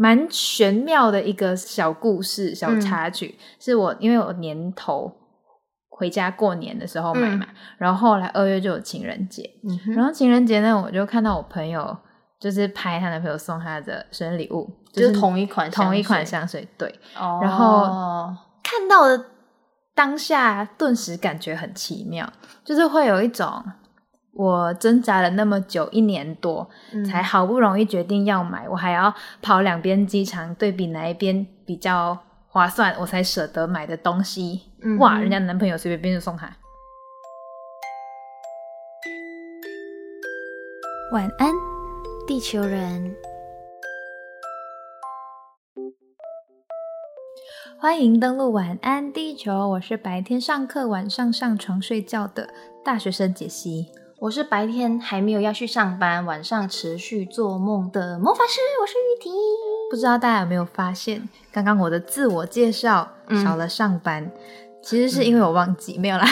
蛮玄妙的一个小故事、小嗯。插曲，是我因为我年头回家过年的时候买嘛，嗯然后后来二月就有情人节，嗯然后情人节呢，我就看到我朋友就是拍她男朋友送她的生日礼物，就是同一款同一款香香水，对，哦。然后看到的当下，顿时感觉很奇妙，就是会有一种我挣扎了那么久，一年多，嗯才好不容易决定要买，我还要跑两边机场对比哪一边比较划算，我才舍得买的东西。嗯哇，人家男朋友随便便就送他。晚安，地球人。欢迎登录晚安地球，我是白天上课，晚上上床睡觉的大学生解析。我是白天还没有要去上班，晚上持续做梦的魔法师，我是玉婷。不知道大家有没有发现，刚刚我的自我介绍嗯少了上班，其实是因为我忘记、没有啦。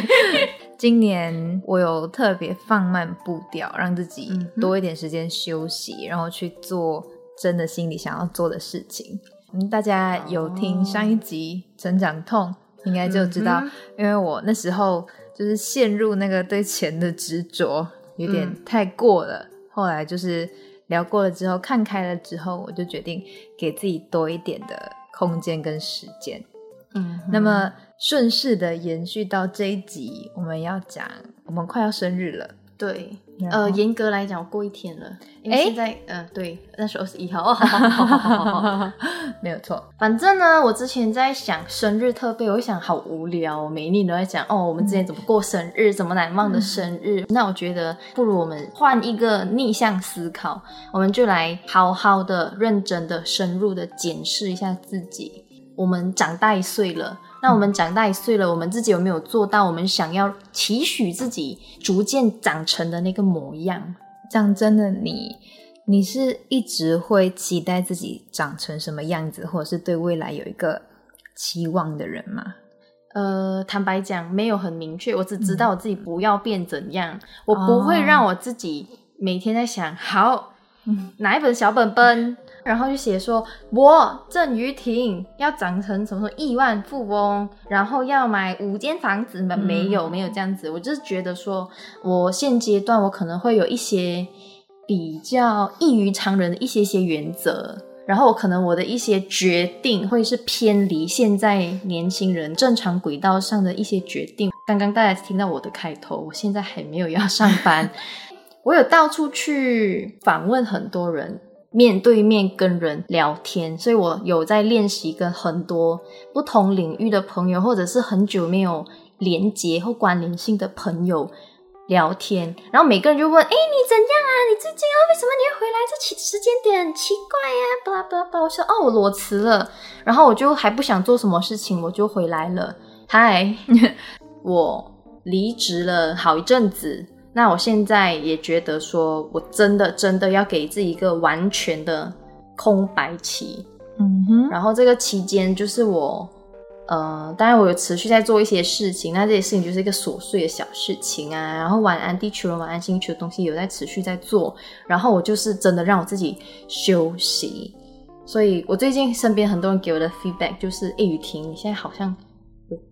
今年我有特别放慢步调，让自己多一点时间休息，然后去做真的心里想要做的事情。嗯，大家有听上一集《成长痛》，应该就知道，嗯因为我那时候就是陷入那个对钱的执着，有点嗯太过了。后来就是聊过了之后，看开了之后，我就决定给自己多一点的空间跟时间。嗯，那么顺势的延续到这一集，我们要讲我们快要生日了。对，呃，严格来讲过一天了，因为现在，嗯，对，那是二十一号，没有错。反正呢，我之前在想生日特别，我想好无聊，每一年都在讲哦，我们之前怎么过生日，怎么难忘的生日。那我觉得不如我们换一个逆向思考，我们就来好好的、认真的、深入的检视一下自己，我们长大一岁了。那我们长大一岁了，我们自己有没有做到我们想要期许自己逐渐长成的那个模样？讲真的，你你是一直会期待自己长成什么样子，或者是对未来有一个期望的人吗？呃，坦白讲，没有很明确，我只知道我自己不要变怎样，我不会让我自己每天在想，好，拿一本小本本，然后就写说，我郑于婷要长成什么什么亿万富翁，然后要买五间房子，吗没有没有这样子，我就是觉得说，我现阶段我可能会有一些比较异于常人的一些些原则，然后我可能我的一些决定会是偏离现在年轻人正常轨道上的一些决定。刚刚大家听到我的开头，我现在还没有要上班，我有到处去访问很多人，面对面跟人聊天，所以我有在练习跟很多不同领域的朋友，或者是很久没有连接或关联性的朋友。聊天，然后每个人就问：“哎，你怎样啊？你最近啊，为什么你会回来？这期时间点很奇怪呀、巴拉巴拉巴拉。”我说：“哦，我裸辞了。”然后我就还不想做什么事情，我就回来了。嗨，我离职了好一阵子，那我现在也觉得说，我真的真的要给自己一个完全的空白期。嗯哼，然后这个期间就是我，呃，当然我有持续在做一些事情，那这些事情就是一个琐碎的小事情啊。然后晚安地球人、晚安星球的东西有在持续在做，然后我就是真的让我自己休息。所以我最近身边很多人给我的 feedback 就是，哎，雨婷，你现在好像有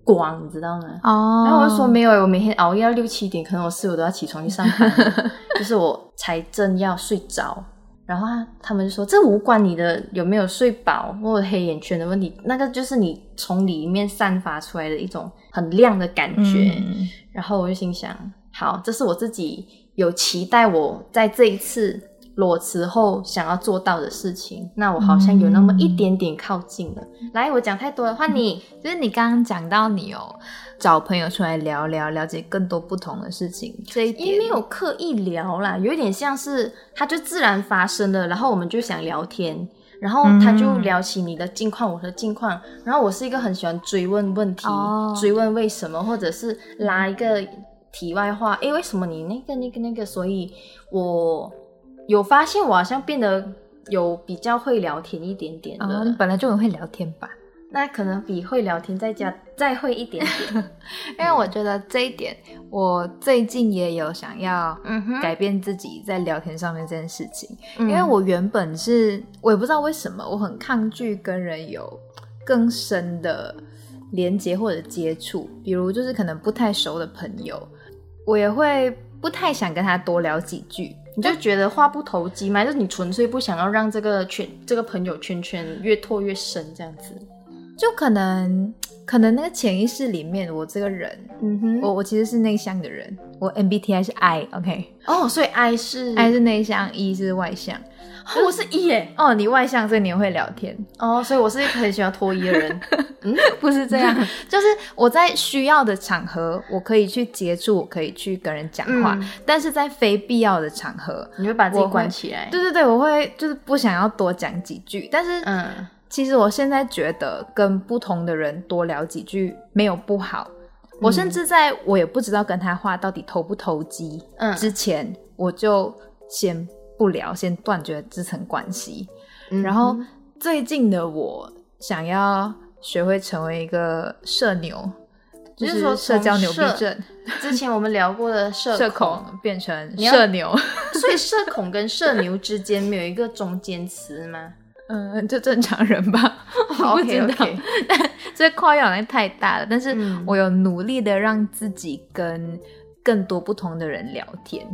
光，你知道吗？哦然后我就说没有，我每天熬夜到六七点，可能我室友都要起床去上班，就是我才正要睡着。然后他他们就说这无关你的有没有睡饱或者黑眼圈的问题，那个就是你从里面散发出来的一种很亮的感觉。嗯然后我就心想，好，这是我自己有期待我在这一次裸辞后想要做到的事情。那我好像有那么一点点靠近了。来，我讲太多了，换你。就是你刚刚讲到你有找朋友出来聊聊，了解更多不同的事情，这一点也没有刻意聊啦，有一点像是它就自然发生了，然后我们就想聊天，然后他就聊起你的近况，我的近况，然后我是一个很喜欢追问问题、哦追问为什么，或者是拉一个题外话，诶，为什么你那个那个那个？所以我有发现我好像变得有比较会聊天一点点的。哦，你本来就很会聊天吧？那可能比会聊天再加再会一点点。因为我觉得这一点，我最近也有想要改变自己在聊天上面这件事情。因因为我原本是我也不知道为什么，我很抗拒跟人有更深的连接或者接触，比如就是可能不太熟的朋友，我也会不太想跟他多聊几句。你就觉得话不投机吗？就是你纯粹不想要让这个圈这个朋友圈圈越拓越深这样子。就可能可能那个潜意识里面，我这个人，嗯哼我我其实是内向的人，我 MBTI 是 I，OK，、哦，所以 I 是 I 是内向，E 是外向。哦我是一耶。哦，你外向，所以你会聊天。哦，所以我是一个很喜欢脱衣的人。不是这样，就是我在需要的场合，我可以去接触，我可以去跟人讲话，嗯但是在非必要的场合，你会把自己关起来。对对对，我会就是不想要多讲几句。但是，嗯其实我现在觉得跟不同的人多聊几句没有不好。我甚至在我也不知道跟他话到底投不投机嗯之前，我就先不聊，先断绝这层关系。嗯然后最近的我想要学会成为一个社牛，就是说社交牛逼症，之前我们聊过的社社恐，恐变成社牛，所以社恐跟社牛之间没有一个中间词吗？嗯，就正常人吧。我不知道。OK，OK 这跨越好像太大了，但是嗯。我有努力的让自己跟更多不同的人聊天，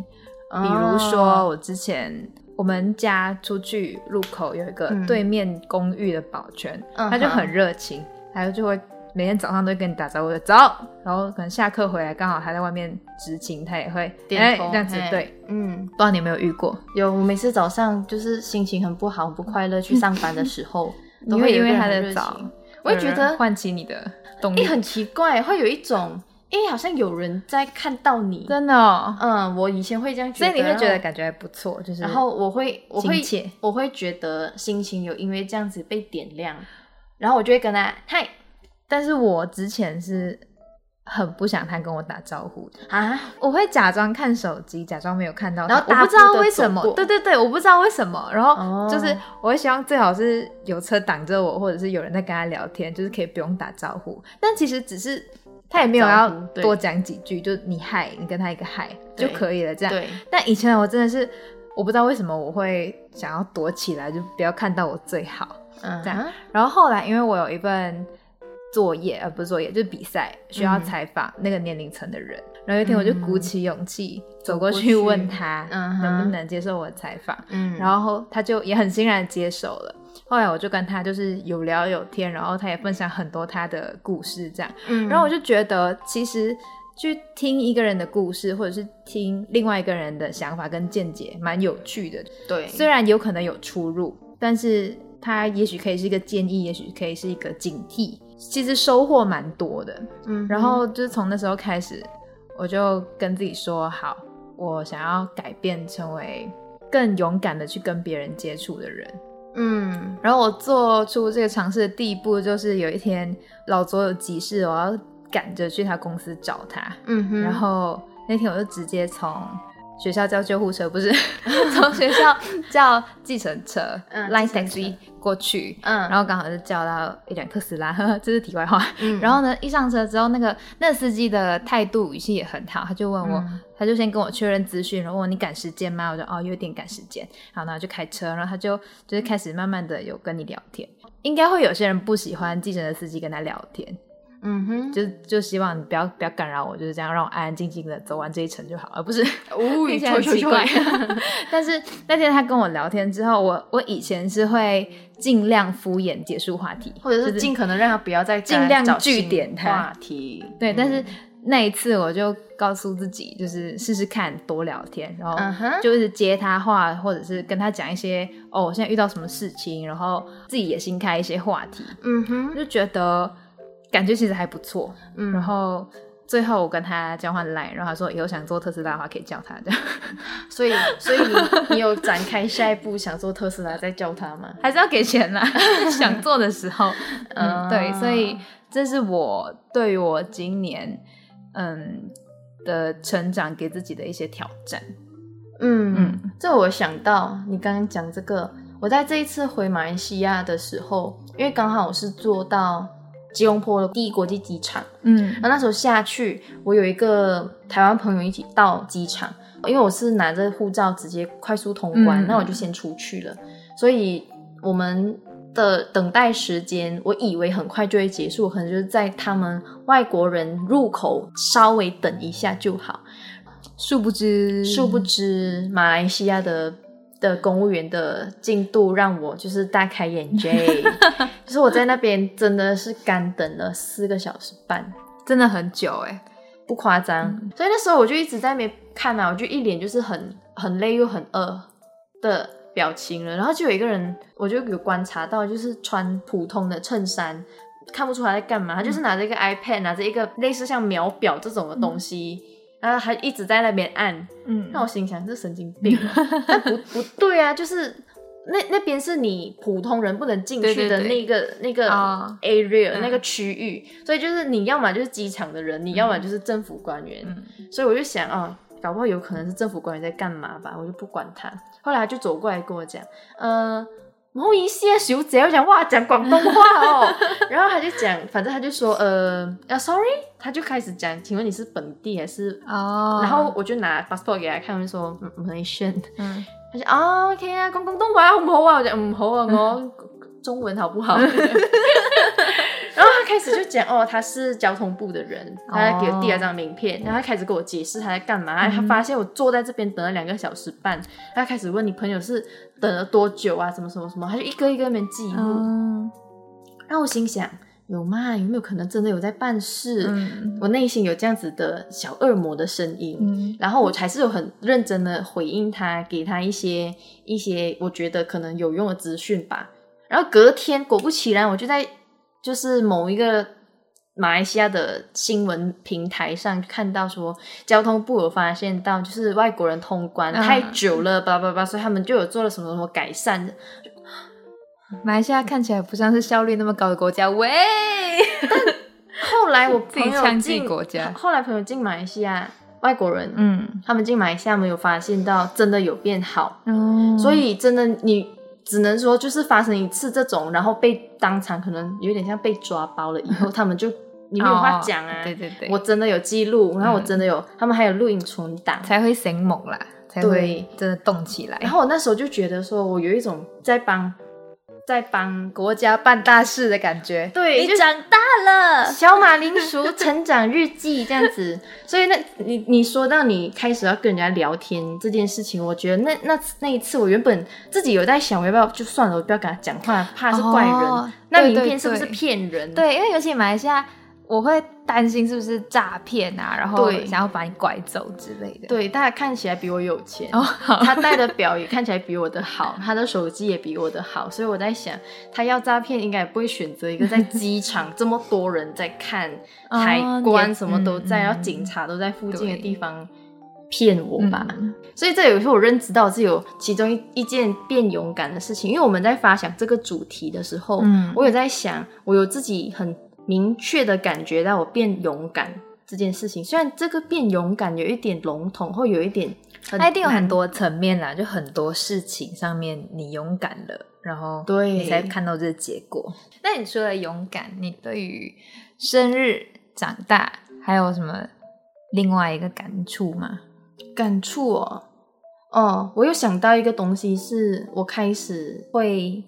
比如说我之前。我们家出去路口有一个嗯对面公寓的保全，嗯他就很热情，他就会每天早上都会跟你打招呼的走，然后可能下课回来刚好他在外面执勤，他也会点头哎这样子对，嗯，不知道你有没有遇过？有。我每次早上就是心情很不好、很不快乐去上班的时候，都会因为他的早我会觉得唤起你的动哎、力，很奇怪，会有一种哎、好像有人在看到你。真的、哦，嗯，我以前会这样觉得，所以你会觉得感觉还不错，就是然后我会，我会，我会觉得心情有因为这样子被点亮，然后我就会跟他嗨但是我之前是很不想他跟我打招呼的，啊，我会假装看手机，假装没有看到他，然后我不知道为什么。对对对，我不知道为什么，然后哦。就是我会希望最好是有车挡着我，或者是有人在跟他聊天，就是可以不用打招呼，但其实只是他也没有要多讲几句，就你嗨，你跟他一个嗨就可以了，这样。对，但以前我真的是我不知道为什么我会想要躲起来，就不要看到我最好。嗯，这样然后后来因为我有一份作业，呃，不是作业，就是比赛，需要嗯采访那个年龄层的人。然后有一天我就鼓起勇气、走过去问他嗯能不能接受我的采访，嗯，然后他就也很欣然接受了。后来我就跟他就是有聊有天，然后他也分享很多他的故事，这样。嗯，然后我就觉得，其实去听一个人的故事，或者是听另外一个人的想法跟见解，蛮有趣的。对，虽然有可能有出入，但是他也许可以是一个建议，也许可以是一个警惕。其实收获蛮多的。嗯，然后就是从那时候开始，我就跟自己说，好，我想要改变，成为更勇敢的去跟别人接触的人。嗯然后我做出这个尝试的第一步，就是有一天老左有急事，我要赶着去他公司找他。嗯哼，然后那天我就直接从学校叫救护车，不是？从学校叫计程车、嗯 line taxi 过去，嗯，然后刚好就叫到一辆特斯拉，呵呵，这是题外话。嗯。然后呢，一上车之后，那个那个司机的态度语气也很好，他就问我，嗯。他就先跟我确认资讯，然后问我你赶时间吗？我就哦有点赶时间，好，然后就开车，然后他就就是开始慢慢的有跟你聊天。应该会有些人不喜欢计程车司机跟他聊天，嗯哼，就就希望你不要不要干扰我，就是这样让我安安静静的走完这一程就好，而不是 哦 听起来很奇怪。但是那天他跟我聊天之后，我我以前是会尽量敷衍结束话题，或者是尽可能让他不要再尽量找据点他话题，对，但是嗯。那一次我就告诉自己，就是试试看多聊天，然后就一直接他话，或者是跟他讲一些哦，我现在遇到什么事情，然后自己也新开一些话题，嗯哼，就觉得感觉其实还不错。嗯然后最后我跟他交换 line，然后他说以后想做特斯拉的话可以叫他这样，所以所以你你有展开下一步想做特斯拉再叫他吗？还是要给钱啦，想做的时候，嗯，对，啊所以这是我对于我今年嗯的成长给自己的一些挑战。嗯嗯这我想到你刚刚讲这个，我在这一次回马来西亚的时候，因为刚好我是做到吉隆坡的第一国际机场，嗯。然后那时候下去，我有一个台湾朋友一起到机场，因为我是拿着护照直接快速通关，嗯那我就先出去了，所以我们的等待时间，我以为很快就会结束，可能就是在他们外国人入口稍微等一下就好。殊不知，殊不知，马来西亚的的公务员的进度让我就是大开眼界，就是我在那边真的是干等了四个小时半。真的很久哎、不夸张。所以那时候我就一直在那边看嘛，我就一脸就是很很累又很饿的表情了。然后就有一个人，我就有观察到，就是穿普通的衬衫，看不出他在干嘛，他就是拿着一个 iPad，拿着一个类似像秒表这种的东西。然后还一直在那边按，嗯。那我心想这神经病。啊，但不不对啊，就是那那边是你普通人不能进去的那个那个啊。area、嗯。那个区域，所以就是你要么就是机场的人，你要么就是政府官员，嗯。所以我就想哦，搞不好有可能是政府官员在干嘛吧，我就不管他。后来他就走过来跟我讲，呃。唔好意思啊，小姐，我讲哇，讲广东话哦。然后他就讲，反正他就说，呃，啊，sorry，他就开始讲，请问你是本地还是哦，然后我就拿 passport 给他看，我就说嗯 Malaysian，嗯他就啊 OK 啊，讲广东话好唔好啊？我讲唔好啊，我 中文好不好？然後他開始就讲哦，他是交通部的人，他给我递了张名片，然后他开始跟我解释他在干嘛。他发现我坐在这边等了两个小时半，他开始问你朋友是等了多久啊？什么什么什么，他就一个一个那邊記錄。嗯然后我心想，有嗎？有没有可能真的有在办事？嗯我内心有这样子的小恶魔的声音。嗯然后我还是有很认真的回应他，给他一些一些我觉得可能有用的资讯吧。然后隔天果不其然，我就在就是某一个马来西亚的新闻平台上看到说，交通部有发现到就是外国人通关嗯。太久了，巴拉巴拉巴拉，所以他们就有做了什么什么改善。马来西亚看起来不像是效率那么高的国家，喂，后来我朋友进 国家。后来朋友进马来西亚，外国人，嗯。他们进马来西亚没有发现到真的有变好。哦。所以真的你只能说就是发生一次这种，然后被当场可能有点像被抓包了以后，他们就 你没有话讲啊。哦对对对，我真的有记录，然后我真的有，他们还有录音存档。才会醒猛啦，才会真的动起来。然后我那时候就觉得说，我有一种在帮在帮国家办大事的感觉，对你长大了，小马铃薯成长日记这样子，所以那你你说到你开始要跟人家聊天这件事情，我觉得那那那一次我原本自己有在想，我要不要就算了，我不要跟他讲话，怕是怪人。哦那名片是不是骗人？对，因为尤其马来西亚，我会担心是不是诈骗啊，然后对。想要把你拐走之类的。对，大家看起来比我有钱，哦，好 他戴的表也看起来比我的好，他的手机也比我的好，所以我在想，他要诈骗应该也不会选择一个在机场这么多人在看，哦海关什么都在，嗯然后警察都在附近的地方骗我吧。嗯。所以这有时候我认知到是有其中一一件变勇敢的事情，因为我们在发想这个主题的时候，嗯。我有在想，我有自己很明确的感觉到我变勇敢这件事情。虽然这个变勇敢有一点笼统，或有一点它一定有很多层面啦，就很多事情上面你勇敢了，然后对你才看到这个结果。那你除了勇敢，你对于生日、长大还有什么另外一个感触吗？感触哦。哦，我又想到一个东西，是我开始会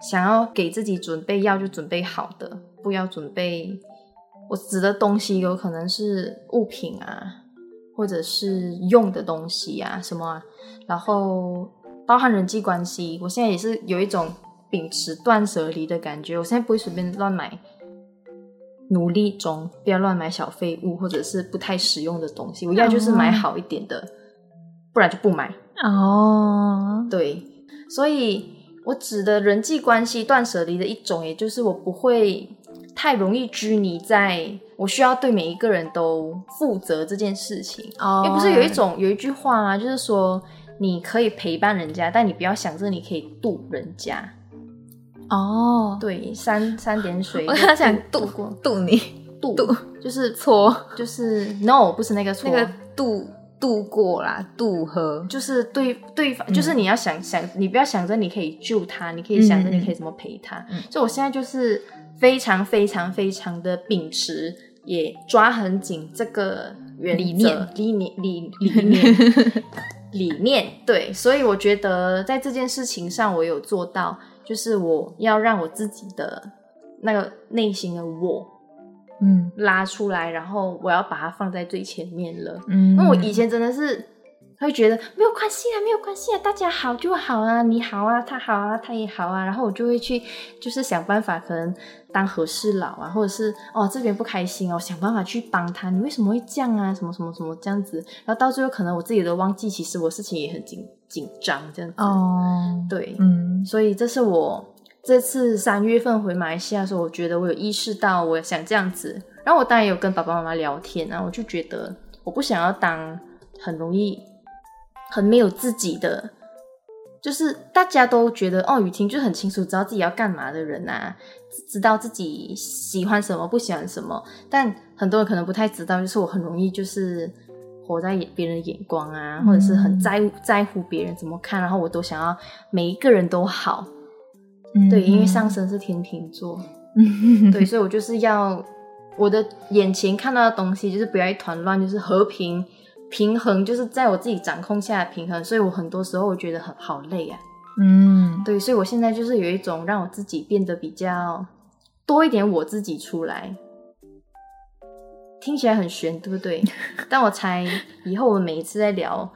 想要给自己准备要就准备好的，不要准备。我指的东西有可能是物品啊，或者是用的东西啊，什么啊，然后包含人际关系。我现在也是有一种秉持断舍离的感觉，我现在不会随便乱买。努力中，不要乱买小废物或者是不太实用的东西。我要就是买好一点的，不然就不买。哦，对，所以我指的人际关系断舍离的一种，也就是我不会太容易拘泥在我需要对每一个人都负责这件事情。哦也不是有一种有一句话吗？就是说你可以陪伴人家，但你不要想着你可以渡人家。哦，对，三三点水，我刚想渡渡过渡你渡渡就是错就是 no，不是那个错，那个渡度过啦，渡河，就是对对方，就是你要想想，你不要想着你可以救他，你可以想着你可以怎么陪他。嗯所以我现在就是非常非常非常的秉持，也抓很紧这个原则。理念。理念理理念。理念。对，所以我觉得在这件事情上，我有做到，就是我要让我自己的那个内心的我嗯。拉出来，然后我要把它放在最前面了。嗯，因为我以前真的是会觉得没有关系啊，没有关系啊，大家好就好啊，你好啊，他好啊，他也好啊，然后我就会去就是想办法，可能当和事佬啊，或者是哦这边不开心哦，想办法去帮他，你为什么会这样啊，什么什么什么这样子，然后到最后可能我自己都忘记，其实我事情也很紧紧张这样子，哦，对，嗯。所以这是我这次三月份回马来西亚的时候，我觉得我有意识到我想这样子。然后我当然有跟爸爸妈妈聊天啊，我就觉得我不想要当很容易很没有自己的，就是大家都觉得哦，雨婷就很清楚知道自己要干嘛的人啊，知道自己喜欢什么不喜欢什么，但很多人可能不太知道，就是我很容易就是。活在别人的眼光啊，或者是很在乎在乎别人怎么看，然后我都想要每一个人都好，对，因为上升是天秤座，嗯对，所以我就是要我的眼前看到的东西，就是不要一团乱，就是和平平衡，就是在我自己掌控下的平衡。所以我很多时候我觉得很好累啊，嗯对，所以我现在就是有一种让我自己变得比较多一点我自己出来。听起来很玄，对不对？但我猜以后我们每一次在聊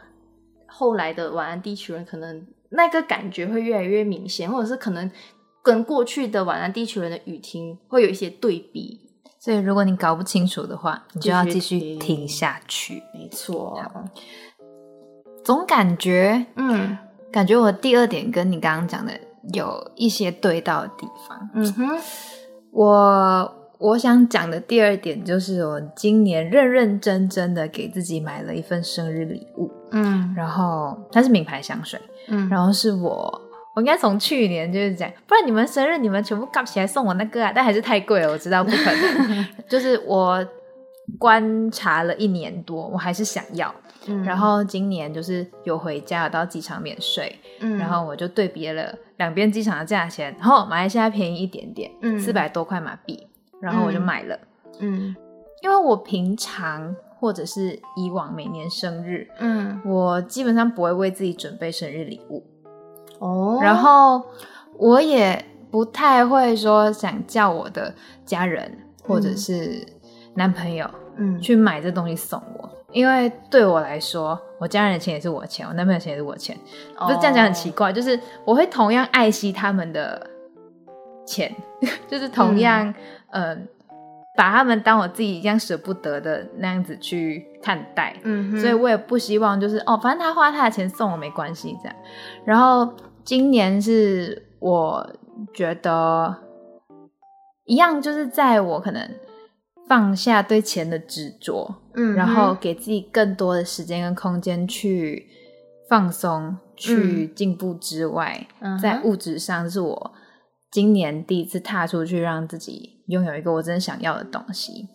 后来的晚安地球人，可能那个感觉会越来越明显，或者是可能跟过去的晚安地球人的语听会有一些对比。所以如果你搞不清楚的话，你就要继继续听下去。没错，总感觉，嗯感觉我第二点跟你刚刚讲的有一些对到的地方。嗯哼，我我想讲的第二点就是，我今年认认真真的给自己买了一份生日礼物，嗯然后它是名牌香水，嗯，然后是我。我应该从去年就是讲，不然你们生日你们全部搞起来送我那个啊，但还是太贵了，我知道不可能。就是我观察了一年多，我还是想要。嗯然后今年就是有回家，有到机场免税，嗯然后我就对比了两边机场的价钱，然后马来西亚便宜一点点，嗯四百多块马币，然后我就买了。嗯。因为我平常或者是以往每年生日，嗯我基本上不会为自己准备生日礼物，哦，然后我也不太会说想叫我的家人或者是男朋友嗯。去买这东西送我，因为对我来说，我家人的钱也是我的钱，我男朋友的钱也是我的钱，不是这样讲很奇怪，就是我会同样爱惜他们的钱，就是同样嗯、呃把他们当我自己一样舍不得的那样子去看待，嗯，所以我也不希望就是哦，反正他花他的钱送我没关系这样。然后今年是我觉得一样，就是在我可能放下对钱的执着，嗯，然后给自己更多的时间跟空间去放松、去进步之外，嗯在物质上是我今年第一次踏出去，让自己拥有一个我真的想要的东西。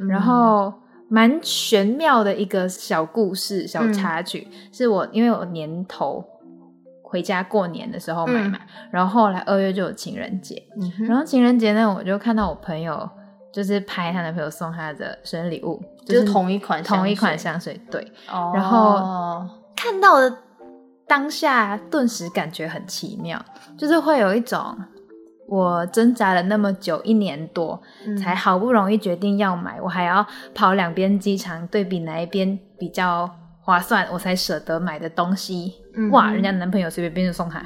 嗯。然后蛮玄妙的一个小故事、小嗯。插曲，是我因为我年头回家过年的时候买嘛，嗯然后后来二月就有情人节，嗯，然后情人节呢，我就看到我朋友就是拍她男朋友送她的生日礼物，就是同一款同一款香香水，对，哦。然后看到的当下，顿时感觉很奇妙，就是会有一种我挣扎了那么久，一年多，嗯。才好不容易决定要买，我还要跑两边机场对比哪一边比较划算，我才舍得买的东西。嗯哇，人家男朋友随便便就送他，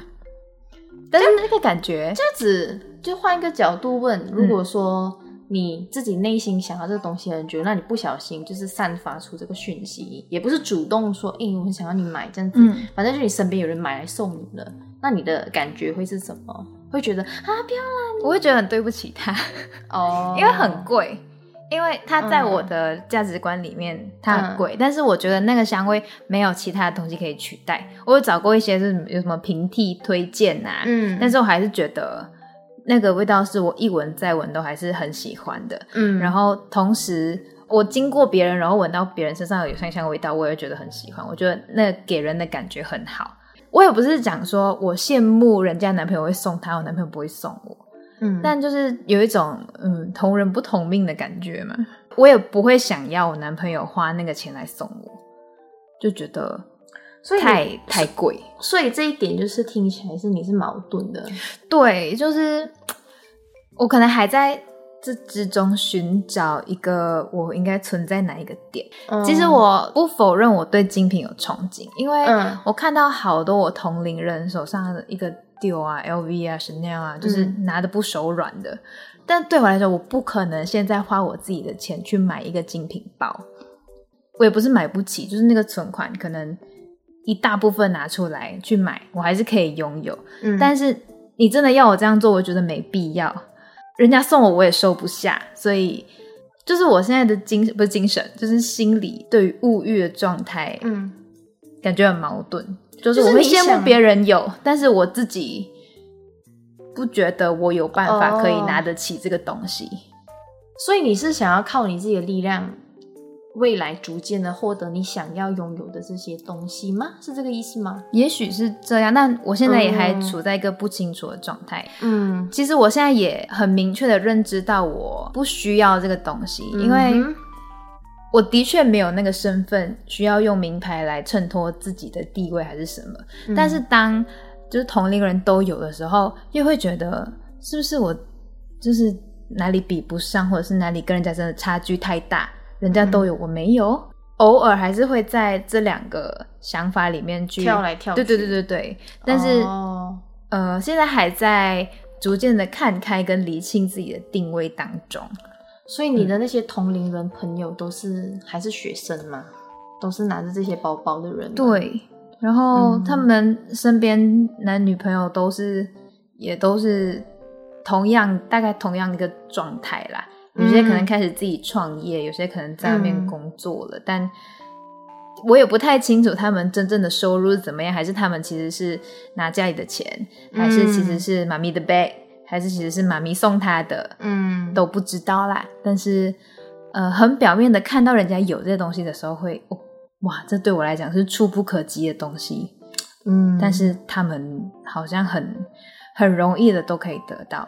但是那个感觉，这样子就换一个角度问，如果说你自己内心想要这个东西很久，那你不小心就是散发出这个讯息，也不是主动说，哎、我很想要你买这样子，嗯。反正就你身边有人买来送你了，那你的感觉会是什么？会觉得啊，不要我会觉得很对不起他，哦，因为很贵。因为它在嗯我的价值观里面，它很贵，但是我觉得那个香味没有其他的东西可以取代。我有找过一些是有什么平替推荐啊，嗯，但是我还是觉得那个味道是我一闻再闻都还是很喜欢的。嗯，然后同时，我经过别人，然后闻到别人身上有香香味道，我也觉得很喜欢。我觉得那给人的感觉很好。我也不是讲说我羡慕人家男朋友会送她，我男朋友不会送我，嗯，但就是有一种嗯同人不同命的感觉嘛。我也不会想要我男朋友花那个钱来送我，就觉得所以太太贵。所以这一点就是听起来是你是矛盾的。对，就是我可能还在这之中寻找一个我应该存在哪一个点。其实我不否认我对精品有憧憬，因为嗯我看到好多我同龄人手上的一个 Dior 啊、LV 啊、Chanel 啊，就是嗯拿的不手软的。但对我来说，我不可能现在花我自己的钱去买一个精品包。我也不是买不起，就是那个存款可能一大部分拿出来去买，我还是可以拥有。嗯但是你真的要我这样做，我觉得没必要。人家送我，我也收不下，所以就是我现在的精不是精神，就是心理对于物欲的状态，嗯，感觉很矛盾。就是我会羡慕别人有，但是我自己不觉得我有办法可以哦拿得起这个东西。所以你是想要靠你自己的力量，未来逐渐的获得你想要拥有的这些东西吗？是这个意思吗？也许是这样，但我现在也还嗯处在一个不清楚的状态。嗯，其实我现在也很明确的认知到，我不需要这个东西，因为我的确没有那个身份，需要用名牌来衬托自己的地位还是什么。嗯但是当就是同龄人都有的时候，又会觉得是不是我就是哪里比不上，或者是哪里跟人家真的差距太大，人家都有、我没有。偶尔还是会在这两个想法里面去跳来跳去对对对对对。但是、哦呃，现在还在逐渐的看开跟厘清自己的定位当中。所以你的那些同龄人朋友都是还是学生吗？都是拿着这些包包的人？对，然后嗯他们身边男女朋友都是也都是同样大概同样一个状态啦。有些可能嗯开始自己创业，有些可能在外面嗯工作了，但我也不太清楚他们真正的收入是怎么样，还是他们其实是拿家里的钱，还是其实嗯是妈咪的 bag，还是其实是妈咪送他的，嗯，都不知道啦。但是，呃，很表面的看到人家有这些东西的时候会，哦，哇，这对我来讲是触不可及的东西。嗯，但是他们好像很很容易的都可以得到。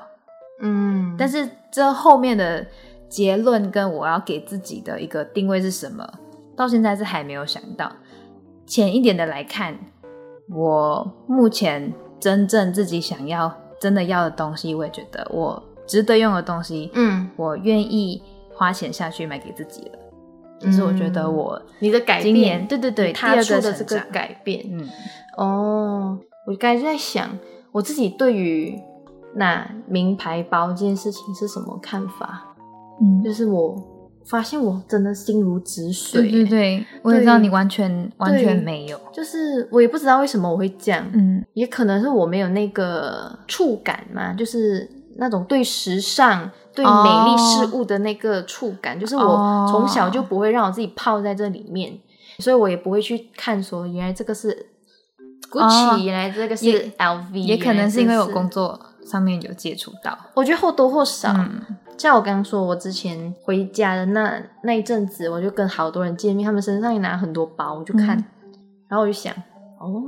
嗯，但是这后面的结论跟我要给自己的一个定位是什么，到现在是还没有想到。浅一点的来看，我目前真正自己想要、真的要的东西，我也觉得我值得用的东西，嗯，我愿意花钱下去买给自己了。就是我觉得我你的改变，对对对，你踏第二的这个改变，嗯哦，我刚才在想，我自己对于那名牌包这件事情是什么看法？嗯，就是我发现我真的心如止水，对对对，我也知道你完全完全没有。就是我也不知道为什么我会这样，嗯。也可能是我没有那个触感嘛，就是那种对时尚、对哦美丽事物的那个触感，就是我哦。从小就不会让我自己泡在这里面，所以我也不会去看说原来这个是 Gucci，、哦。原来这个是 LV，也可能是因为我工，作上面有接触到。我觉得或多或少。嗯像我刚刚说，我之前回家的那那一阵子，我就跟好多人见面，他们身上也拿很多包，我就看，嗯然后我就想，哦，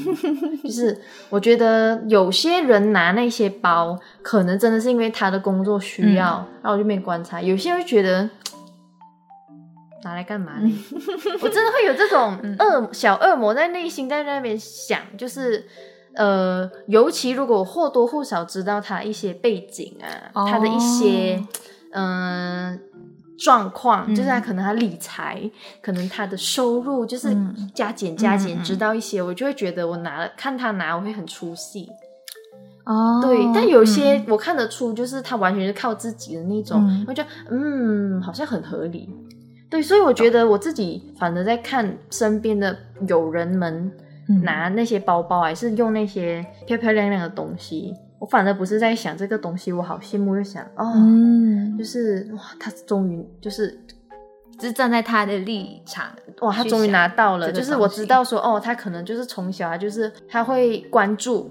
就是我觉得有些人拿那些包，可能真的是因为他的工作需要，嗯然后我就没观察。有些人会觉得拿来干嘛呢？我真的会有这种嗯恶小恶魔在内心在那边想，就是。呃，尤其如果我或多或少知道他一些背景啊，哦他的一些嗯、呃状况，嗯就是他可能他理财，可能他的收入就是嗯加减加减，知道一些，我就会觉得我拿了看他拿，我会很出戏。哦对，但有些我看得出，就是他完全是靠自己的那种，嗯我觉得嗯，好像很合理。对，所以我觉得我自己反而在看身边的友人们嗯拿那些包包，还是用那些漂漂亮亮的东西，我反而不是在想这个东西，我好羡慕，就想哦，嗯，就是哇，他终于就是只是站在他的立场，哇，他终于拿到了，就是我知道说哦，他可能就是从小啊就是他会关注。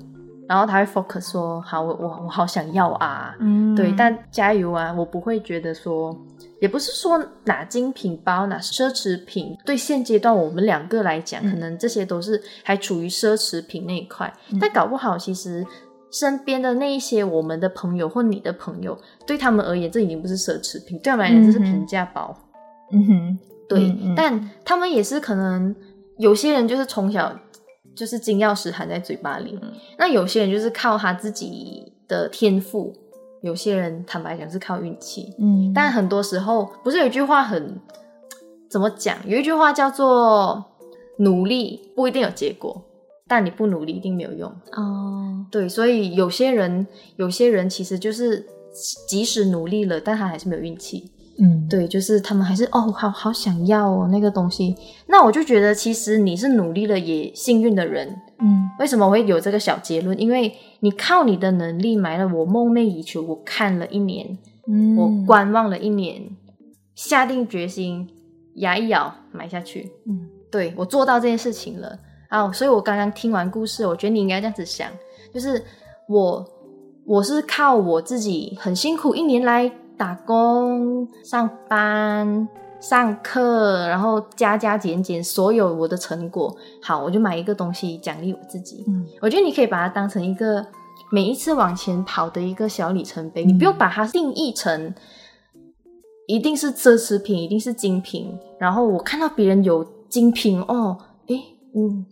然后他会 focus 说，好，我我我好想要啊，嗯。对，但加油啊，我不会觉得说，也不是说哪精品包、哪奢侈品，对现阶段我们两个来讲，可能这些都是还处于奢侈品那一块，但搞不好其实。身边的那一些我们的朋友或你的朋友，对他们而言，这已经不是奢侈品，对他们来讲，这是平价包。嗯哼，对，嗯嗯但他们也是可能有些人就是从小就是金钥匙含在嘴巴里，那有些人就是靠他自己的天赋，有些人坦白讲是靠运气。嗯，但很多时候，不是有一句话很怎么讲？有一句话叫做“努力不一定有结果，但你不努力一定没有用”。哦，对，所以有些人，有些人其实就是即使努力了，但他还是没有运气。嗯，对，就是他们还是哦，好好想要哦那个东西。那我就觉得，其实你是努力了也幸运的人。嗯为什么我会有这个小结论？因为你靠你的能力买了我梦寐以求，我看了一年，嗯，我观望了一年，下定决心，牙一咬买下去。嗯对我做到这件事情了啊！所以我刚刚听完故事，我觉得你应该这样子想，就是我我是靠我自己很辛苦一年来打工、上班、上课，然后加加减减所有我的成果，好，我就买一个东西奖励我自己。嗯我觉得你可以把它当成一个每一次往前跑的一个小里程碑，你不用把它定义成一定是奢侈品，一定是精品。然后我看到别人有精品哦，诶，嗯，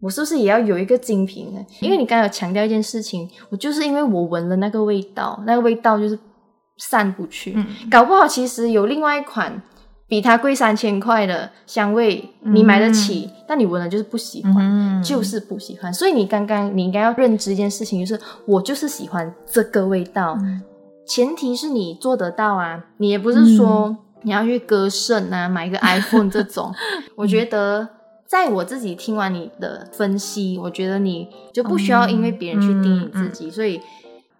我是不是也要有一个精品呢？因为你刚才有强调一件事情，我就是因为我闻了那个味道，那个味道就是散不去，嗯搞不好其实有另外一款。比它贵三千块的香味，你买得起，但你闻了就是不喜欢。嗯就是不喜欢。所以你刚刚你应该要认知一件事情，就是我就是喜欢这个味道，嗯前提是你做得到啊，你也不是说你要去割肾啊，买一个 iPhone 这种。我觉得。在我自己听完你的分析，我觉得你就不需要因为别人去定义自己，所以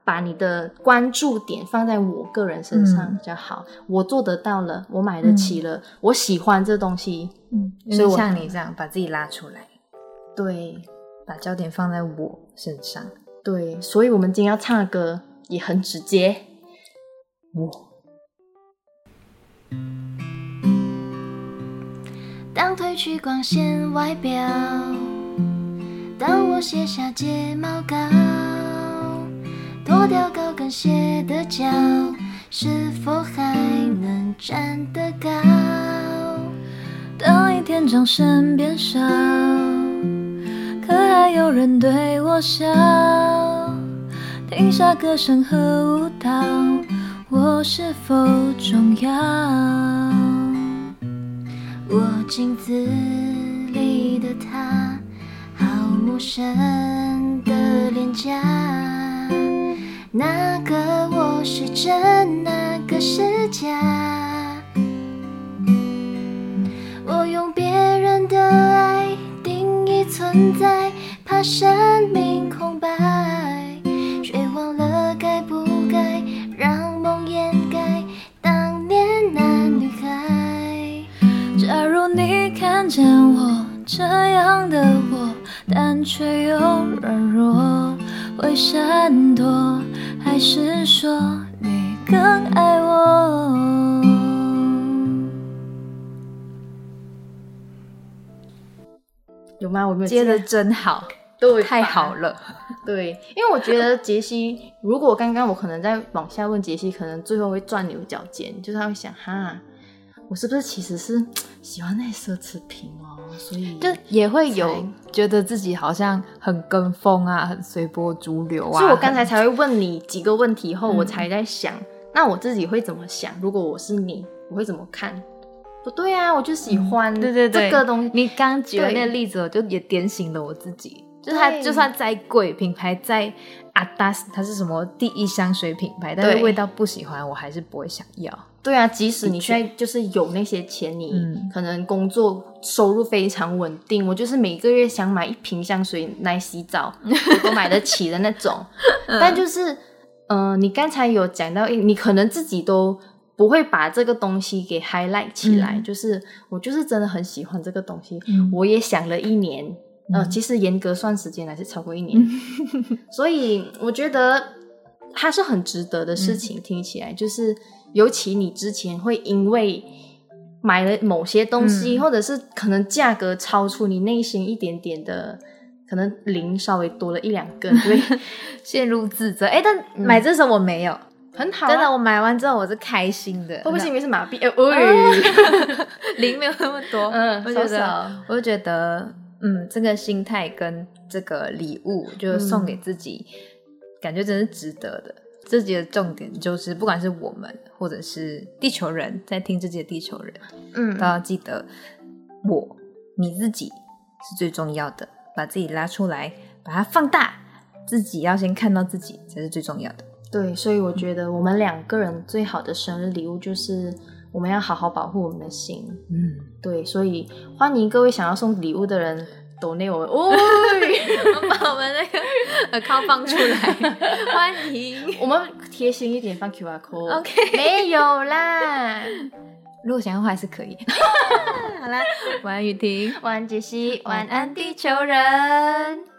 把你的关注点放在我个人身上嗯比较好。我做得到了，我买得起了，我喜欢这东西，嗯，所以我像你这样把自己拉出来，对，把焦点放在我身上。对，所以我们今天要唱的歌也很直接。我当褪去光鲜外表，当我卸下睫毛膏，脱掉高跟鞋的脚，是否还能站得高？当一天掌声变少，可还有人对我笑？停下歌声和舞蹈，我是否重要？我镜子里的他，好陌生的脸颊。那个我是真，那个是假。我用别人的爱定义存在，怕生命空白，却忘了该不该让梦掩盖当年那女孩。假如你看见我这样的我，但却又软弱，会闪躲，还是说你更爱我？有吗？我没有接的的真好，对太好了。对，因为我觉得杰西，如果刚刚我可能在往下问杰西，可能最后会钻牛角尖，就是他会想哈，我是不是其实是 喜欢那些奢侈品哦，所以就也会有觉得自己好像很跟风啊，很随波逐流啊。所以我刚才才会问你几个问题后，嗯我才在想，那我自己会怎么想？如果我是你，我会怎么看？不对啊，我就喜欢、嗯对对对这个东西。你刚举的那个例子，我就也点醒了我自己。就是它就算再贵，品牌再阿达斯，它是什么第一香水品牌，但是味道不喜欢，我还是不会想要。对啊，即使你现在就是有那些钱，你嗯。可能工作收入非常稳定，我就是每个月想买一瓶香水来洗澡，我都买得起的那种。但就是，呃，你刚才有讲到，你可能自己都不会把这个东西给 highlight 起来，嗯。就是我就是真的很喜欢这个东西，嗯。我也想了一年，呃，嗯。其实严格算时间还是超过一年，所以我觉得它是很值得的事情。听起来就是，尤其你之前会因为买了某些东西，嗯。或者是可能价格超出你内心一点点的，可能零稍微多了一两根，对，陷入自责。哎，但买这时候我没有，很好、啊，真的，我买完之后我是开心的，会不会是因为是马币？哎、喂，零没有那么多，嗯我觉得少少，我就觉得，嗯，这个心态跟这个礼物，就送给自己，感觉真是值得的。这集的重点就是，不管是我们或者是地球人在听这集的地球人，嗯都要记得我你自己是最重要的，把自己拉出来，把它放大，自己要先看到自己才是最重要的。对，所以我觉得我们两个人最好的生日礼物就是我们要好好保护我们的心。嗯，对，所以欢迎各位想要送礼物的人抖内我们。哦，把我们那个 account 放出来，欢迎。我们贴心一点放 QR code。OK 没有啦。如果想要的话还是可以。好啦，晚安雨婷，晚安，杰西，晚安地球人。